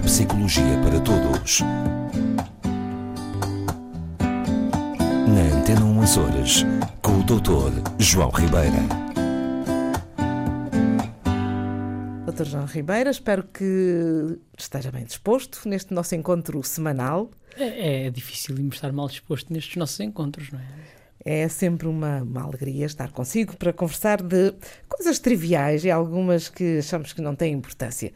Neuropsicologia para Todos. Na Antena 1 Açores, com o Dr. João Ribeira. Dr. João Ribeira, espero que esteja bem disposto neste nosso encontro semanal. É, é difícil estar mal disposto nestes nossos encontros, não é? É sempre uma, uma, alegria estar consigo para conversar de coisas triviais e algumas que achamos que não têm importância.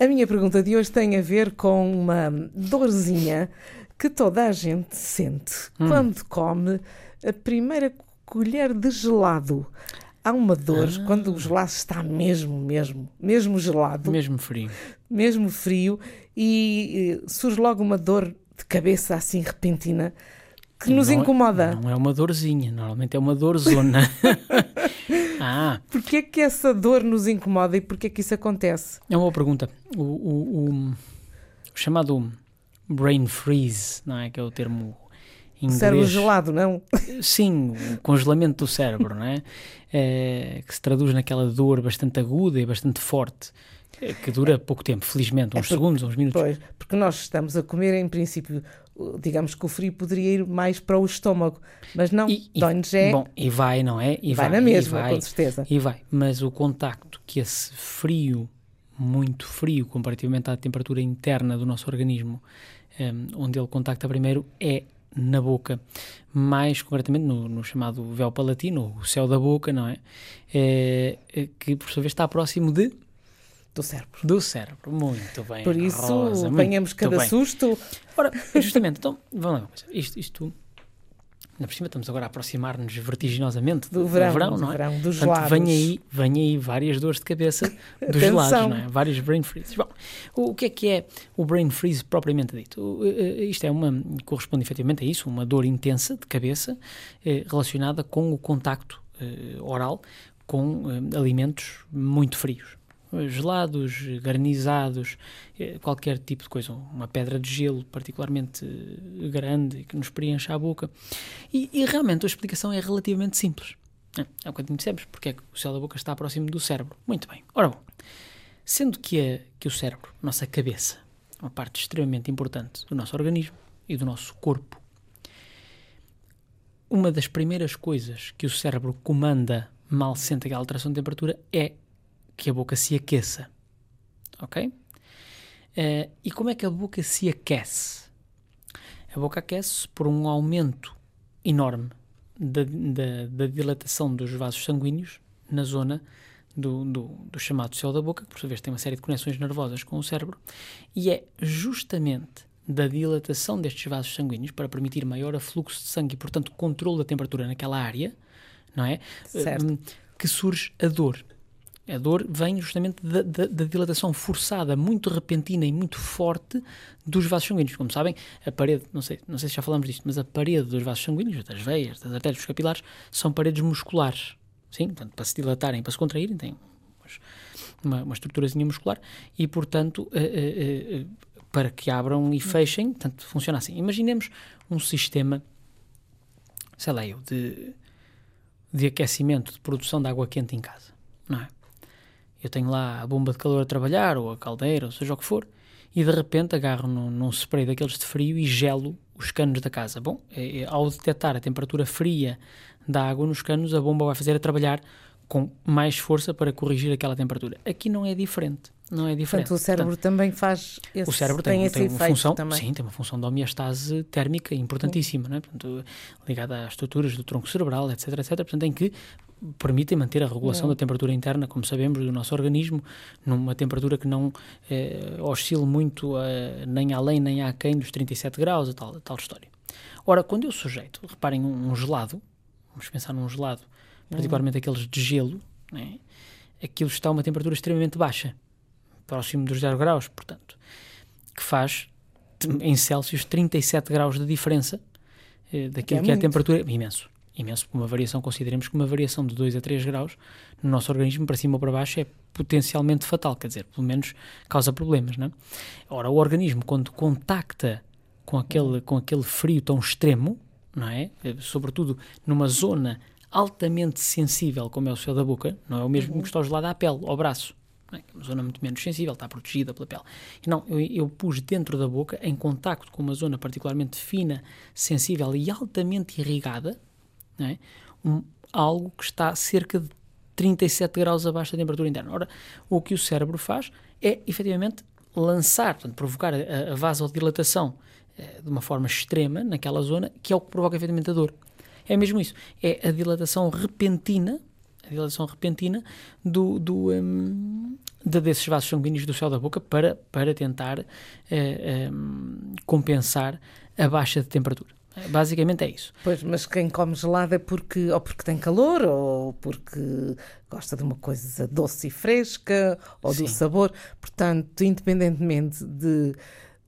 A minha pergunta de hoje tem a ver com uma dorzinha que toda a gente sente hum. quando come a primeira colher de gelado. Há uma dor ah. quando o gelado está mesmo, mesmo, mesmo gelado. Mesmo frio. Mesmo frio e surge logo uma dor de cabeça assim repentina que nos não é- incomoda. Não é uma dorzinha, normalmente é uma dorzona. ah. Porquê é que essa dor nos incomoda e porquê é que isso acontece? É uma boa pergunta. O, o, o, o chamado brain freeze, não é? Que é o termo inglês. Cérebro gelado, não? Sim, o congelamento do cérebro, não é? é? Que se traduz naquela dor bastante aguda e bastante forte que dura pouco tempo, felizmente, uns é porque, segundos, uns minutos. Pois, porque nós estamos a comer, em princípio, digamos que o frio poderia ir mais para o estômago, mas não, dói-nos é... Bom, e vai, não é? E vai, vai na mesma, vai, com certeza. E vai, mas o contacto que esse frio, muito frio, comparativamente à temperatura interna do nosso organismo, um, onde ele contacta primeiro, é na boca, mais concretamente no, no, chamado véu palatino, o céu da boca, não é? é? Que por sua vez está próximo de do cérebro. Do cérebro, muito bem. Por isso, Rosa, apanhamos cada bem. susto. Ora, justamente, então, vamos lá, isto, isto na por cima estamos agora a aproximar-nos vertiginosamente do, do verão, verão, não é? Verão, dos Portanto, vem aí, vem aí várias dores de cabeça dos gelados, não é? Vários brain freezes. Bom, o, que é que é o brain freeze propriamente dito? O, isto é uma, corresponde efetivamente a isso, uma dor intensa de cabeça eh, relacionada com o contacto eh, oral com eh, alimentos muito frios gelados, garnizados, eh, qualquer tipo de coisa, uma pedra de gelo particularmente grande que nos preencha a boca. E, e realmente a explicação é relativamente simples. É, é um bocadinho simples, porque é que o céu da boca está próximo do cérebro. Muito bem. Ora bom, sendo que, a, que o cérebro, nossa cabeça, é uma parte extremamente importante do nosso organismo e do nosso corpo, uma das primeiras coisas que o cérebro comanda mal sente aquela alteração de temperatura é que a boca se aqueça. Ok? Uh, e como é que a boca se aquece? A boca aquece por um aumento enorme da, da, da dilatação dos vasos sanguíneos na zona do, do, do, chamado céu da boca, que por sua vez tem uma série de conexões nervosas com o cérebro, e é justamente da dilatação destes vasos sanguíneos para permitir maior afluxo de sangue e, portanto, controle da temperatura naquela área, não é? Certo. que surge a dor. A dor vem justamente da, da, da, dilatação forçada, muito repentina e muito forte dos vasos sanguíneos. Como sabem, a parede, não sei, não sei se já falamos disto, mas a parede dos vasos sanguíneos, das veias, das artérias, dos capilares, são paredes musculares. Sim, portanto, para se dilatarem, para se contraírem, têm uma, uma estruturazinha muscular e, portanto, uh, uh, uh, para que abram e fechem, portanto, funciona assim. Imaginemos um sistema, sei lá eu, de, de aquecimento, de produção de água quente em casa, não é? Eu tenho lá a bomba de calor a trabalhar, ou a caldeira, ou seja o que for, e de repente agarro num, num spray daqueles de frio e gelo os canos da casa. Bom, é, é, ao detectar a temperatura fria da água nos canos, a bomba vai fazer a trabalhar com mais força para corrigir aquela temperatura. Aqui não é diferente não é diferente. Portanto, o cérebro Portanto, também faz esse, O cérebro tem, tem, tem uma função, também. sim, tem uma função de homeostase térmica importantíssima, né? Portanto, ligada às estruturas do tronco cerebral, etc, etc, portanto, em que permitem manter a regulação da temperatura interna, como sabemos, do nosso organismo, numa temperatura que não eh, oscile muito eh, nem além nem aquém dos 37 graus, a tal, a tal história. Ora, quando eu sujeito, reparem, um, um gelado, vamos pensar num gelado, particularmente uhum. aqueles de gelo, né? aquilo está a uma temperatura extremamente baixa próximo dos 0 graus, portanto, que faz em Celsius 37 graus de diferença eh, daquilo é que é a temperatura. Imenso, imenso, uma variação, consideremos que uma variação de 2 a 3 graus no nosso organismo, para cima ou para baixo, é potencialmente fatal, quer dizer, pelo menos causa problemas, não é? Ora, o organismo, quando contacta com aquele, com aquele frio tão extremo, não é? Eh, sobretudo numa zona altamente sensível, como é o céu da boca, não é o mesmo uhum. que está gelado à pele, ao braço, é? é uma zona muito menos sensível, está protegida pela pele. Não, eu, eu pus dentro da boca, em contacto com uma zona particularmente fina, sensível e altamente irrigada, é? um, algo que está cerca de 37 graus abaixo da temperatura interna. Ora, o que o cérebro faz é, efetivamente, lançar, portanto, provocar a, a vasodilatação eh, de uma forma extrema naquela zona, que é o que provoca efetivamente a dor. É mesmo isso. É a dilatação repentina, a dilatação repentina do, do, um, de, desses vasos sanguíneos do céu da boca para, para tentar uh, um, compensar a baixa de temperatura. Basicamente é isso. Pois, mas quem come gelado é porque ou porque tem calor ou porque gosta de uma coisa doce e fresca ou Sim. do sabor. Portanto, independentemente de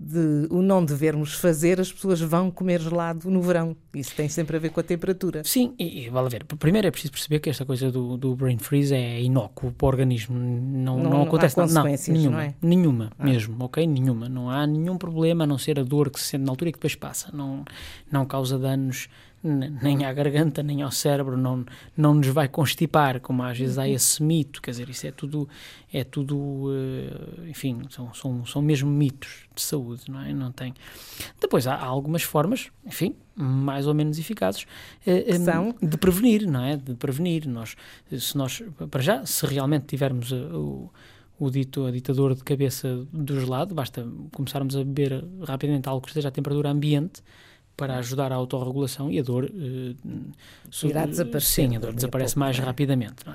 de o não devermos fazer, as pessoas vão comer gelado no verão. Isso tem sempre a ver com a temperatura. Sim, e, e vale a ver. Primeiro é preciso perceber que esta coisa do, do brain freeze é inócuo para o organismo. Não, não, não acontece nada. Não, nenhuma. Não é? Nenhuma, ah. mesmo, ok? Nenhuma. Não há nenhum problema a não ser a dor que se sente na altura e que depois passa. Não, não causa danos nem à garganta, nem ao cérebro, não, não nos vai constipar, como às vezes há uhum. esse mito, quer dizer, isso é tudo, é tudo eh, enfim, são, são, são mesmo mitos de saúde, não é? Não tem. Depois há, há algumas formas, enfim, mais ou menos eficazes eh, são? de prevenir, não é? De prevenir. Nós, se nós, para já, se realmente tivermos eh, o o dito a ditador de cabeça do gelado, basta começarmos a beber rapidamente algo que esteja à temperatura ambiente, para ajudar à autorregulação e a dor uh, irá desaparecer. Sim, a dor desaparece mais é? rapidamente. É?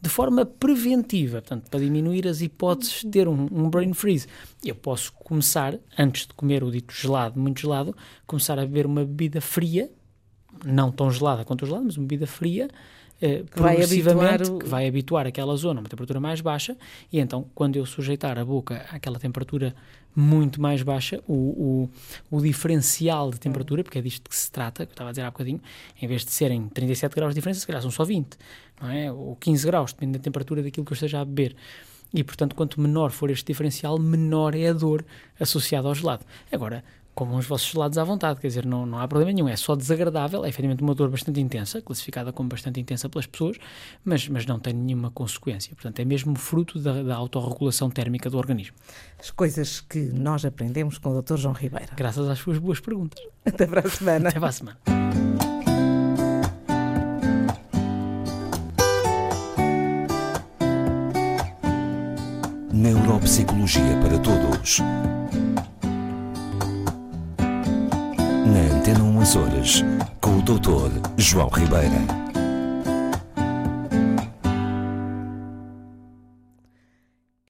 De forma preventiva, portanto, para diminuir as hipóteses de ter um, um, brain freeze, eu posso começar, antes de comer o dito gelado, muito gelado, começar a beber uma bebida fria, não tão gelada quanto o gelado, mas uma bebida fria, Uh, progressivamente o... que vai habituar aquela zona a uma temperatura mais baixa e então quando eu sujeitar a boca àquela temperatura muito mais baixa, o, o, o diferencial de temperatura, porque é disto que se trata, que eu estava a dizer há bocadinho, em vez de serem 37 graus de diferença, se calhar são só 20, não é? Ou 15 graus, dependendo da temperatura daquilo que eu esteja a beber. E, portanto, quanto menor for este diferencial, menor é a dor associada ao gelado. Agora, como os vossos gelados à vontade, quer dizer, não, não há problema nenhum, é só desagradável, é efetivamente uma dor bastante intensa, classificada como bastante intensa pelas pessoas, mas, mas não tem nenhuma consequência. Portanto, é mesmo fruto da, da autorregulação térmica do organismo. As coisas que nós aprendemos com o Dr. João Ribeiro. Graças às suas boas perguntas. Até para a semana. Até para a semana. Neuropsicologia para Todos Antena 1 Horas, com o Dr. João Ribeira.